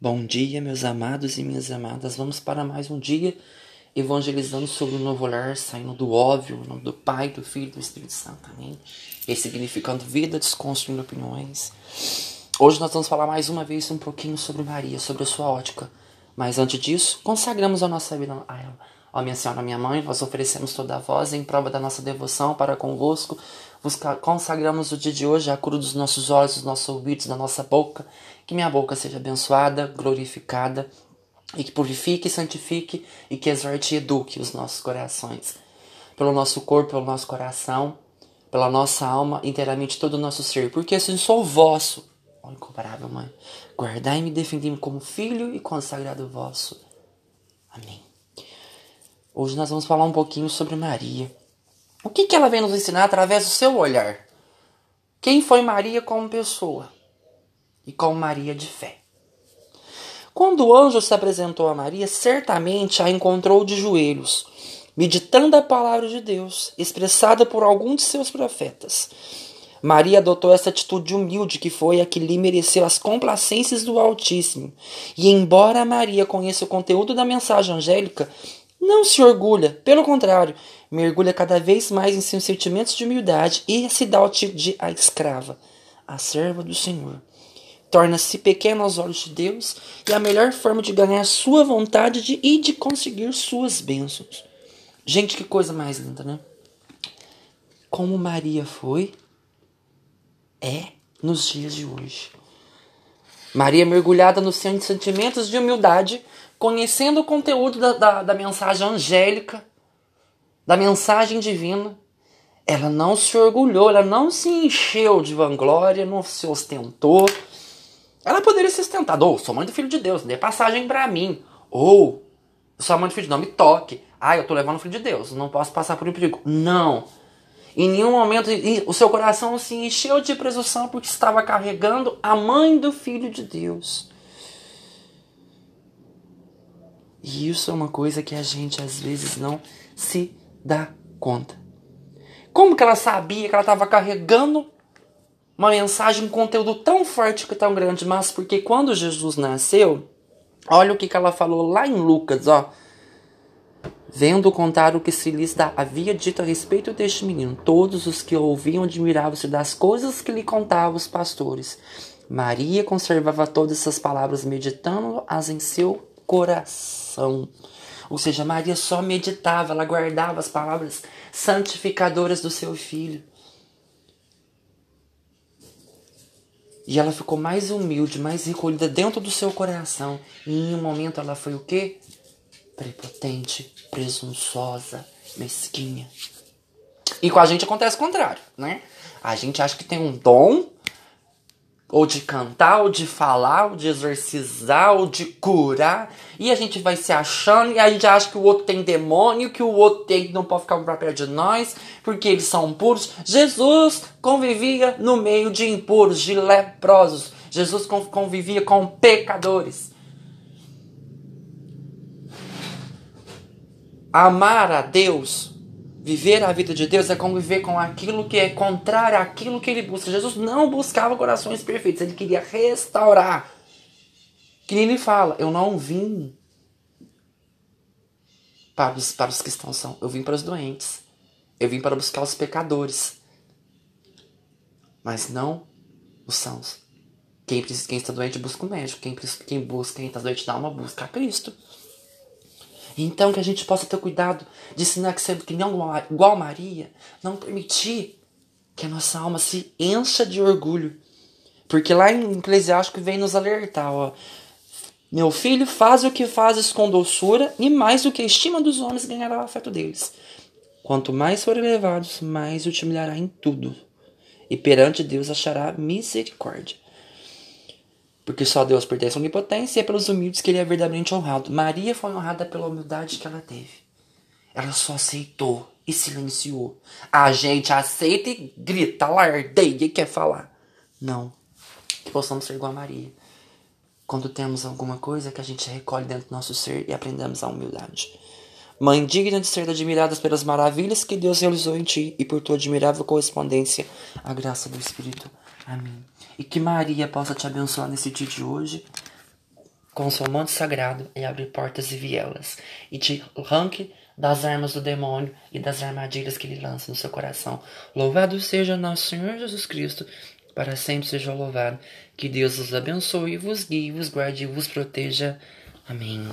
Bom dia, meus amados e minhas amadas. Vamos para mais um dia evangelizando sobre o novo olhar, saindo do óbvio, no nome do Pai, do Filho e do Espírito Santo. Amém? Ressignificando vida, desconstruindo opiniões. Hoje nós vamos falar mais uma vez um pouquinho sobre Maria, sobre a sua ótica. Mas antes disso, consagramos a nossa vida a ela. Ó minha Senhora, minha Mãe, nós oferecemos toda a voz em prova da nossa devoção para convosco. Vos consagramos o dia de hoje a cura dos nossos olhos, dos nossos ouvidos, da nossa boca que minha boca seja abençoada, glorificada, e que purifique, santifique e que exorte e eduque os nossos corações. Pelo nosso corpo, pelo nosso coração, pela nossa alma, inteiramente todo o nosso ser. Porque assim sou vosso, ó incomparável Mãe, guardai-me e defendei-me como filho e consagrado vosso. Amém. Hoje nós vamos falar um pouquinho sobre Maria. O que, que ela vem nos ensinar através do seu olhar? Quem foi Maria como pessoa? e com Maria de fé. Quando o anjo se apresentou a Maria, certamente a encontrou de joelhos, meditando a palavra de Deus, expressada por algum de seus profetas. Maria adotou essa atitude humilde que foi a que lhe mereceu as complacências do Altíssimo. E embora Maria conheça o conteúdo da mensagem angélica, não se orgulha, pelo contrário, mergulha cada vez mais em seus sentimentos de humildade e se dá o tipo de a escrava, a serva do Senhor torna-se pequeno aos olhos de Deus e a melhor forma de ganhar sua vontade de, e de conseguir suas bênçãos. Gente, que coisa mais linda, né? Como Maria foi, é nos dias de hoje. Maria mergulhada nos sentimentos de humildade, conhecendo o conteúdo da, da, da mensagem angélica, da mensagem divina, ela não se orgulhou, ela não se encheu de vanglória, não se ostentou, ela poderia ser sustentada. Ou, sou mãe do filho de Deus, dê passagem para mim. Ou, sou mãe do filho de Deus, não me toque. Ah, eu tô levando o filho de Deus, não posso passar por um perigo. Não. Em nenhum momento o seu coração se encheu de presunção porque estava carregando a mãe do filho de Deus. E isso é uma coisa que a gente às vezes não se dá conta. Como que ela sabia que ela estava carregando uma mensagem, um conteúdo tão forte que tão grande, mas porque quando Jesus nasceu, olha o que, que ela falou lá em Lucas, ó. Vendo contar o que lhes havia dito a respeito deste menino, todos os que ouviam admiravam-se das coisas que lhe contavam os pastores. Maria conservava todas essas palavras, meditando-as em seu coração. Ou seja, Maria só meditava, ela guardava as palavras santificadoras do seu filho. E ela ficou mais humilde, mais recolhida dentro do seu coração. E em um momento ela foi o quê? Prepotente, presunçosa, mesquinha. E com a gente acontece o contrário, né? A gente acha que tem um dom ou de cantar, ou de falar, ou de exorcizar, ou de curar. E a gente vai se achando, e a gente acha que o outro tem demônio, que o outro tem, não pode ficar pra perto de nós, porque eles são puros. Jesus convivia no meio de impuros, de leprosos. Jesus convivia com pecadores. Amar a Deus Viver a vida de Deus é conviver com aquilo que é contrário àquilo que ele busca. Jesus não buscava corações perfeitos, ele queria restaurar. Que ele fala: Eu não vim para os, para os que estão são, eu vim para os doentes. Eu vim para buscar os pecadores. Mas não os sãos. Quem, quem está doente busca o médico. Quem, quem busca, quem está doente dá uma busca a Cristo. Então que a gente possa ter cuidado de ensinar que sendo que não igual Maria, não permitir que a nossa alma se encha de orgulho. Porque lá em Eclesiástico vem nos alertar, ó. Meu filho, faz o que fazes com doçura, e mais do que a estima dos homens ganhará o afeto deles. Quanto mais forem elevados, mais o te humilhará em tudo, e perante Deus achará misericórdia porque só Deus pertence à onipotência e é pelos humildes que ele é verdadeiramente honrado. Maria foi honrada pela humildade que ela teve. Ela só aceitou e silenciou. A gente aceita e grita, lardeia e quer falar. Não. Que possamos ser igual a Maria. Quando temos alguma coisa que a gente recolhe dentro do nosso ser e aprendemos a humildade. Mãe digna de ser admirada pelas maravilhas que Deus realizou em ti e por tua admirável correspondência, a graça do Espírito. Amém. E que Maria possa te abençoar nesse dia de hoje com seu manto sagrado e abre portas e vielas, e te arranque das armas do demônio e das armadilhas que ele lança no seu coração. Louvado seja nosso Senhor Jesus Cristo, para sempre seja louvado. Que Deus os abençoe, vos guie, vos guarde e vos proteja. Amém.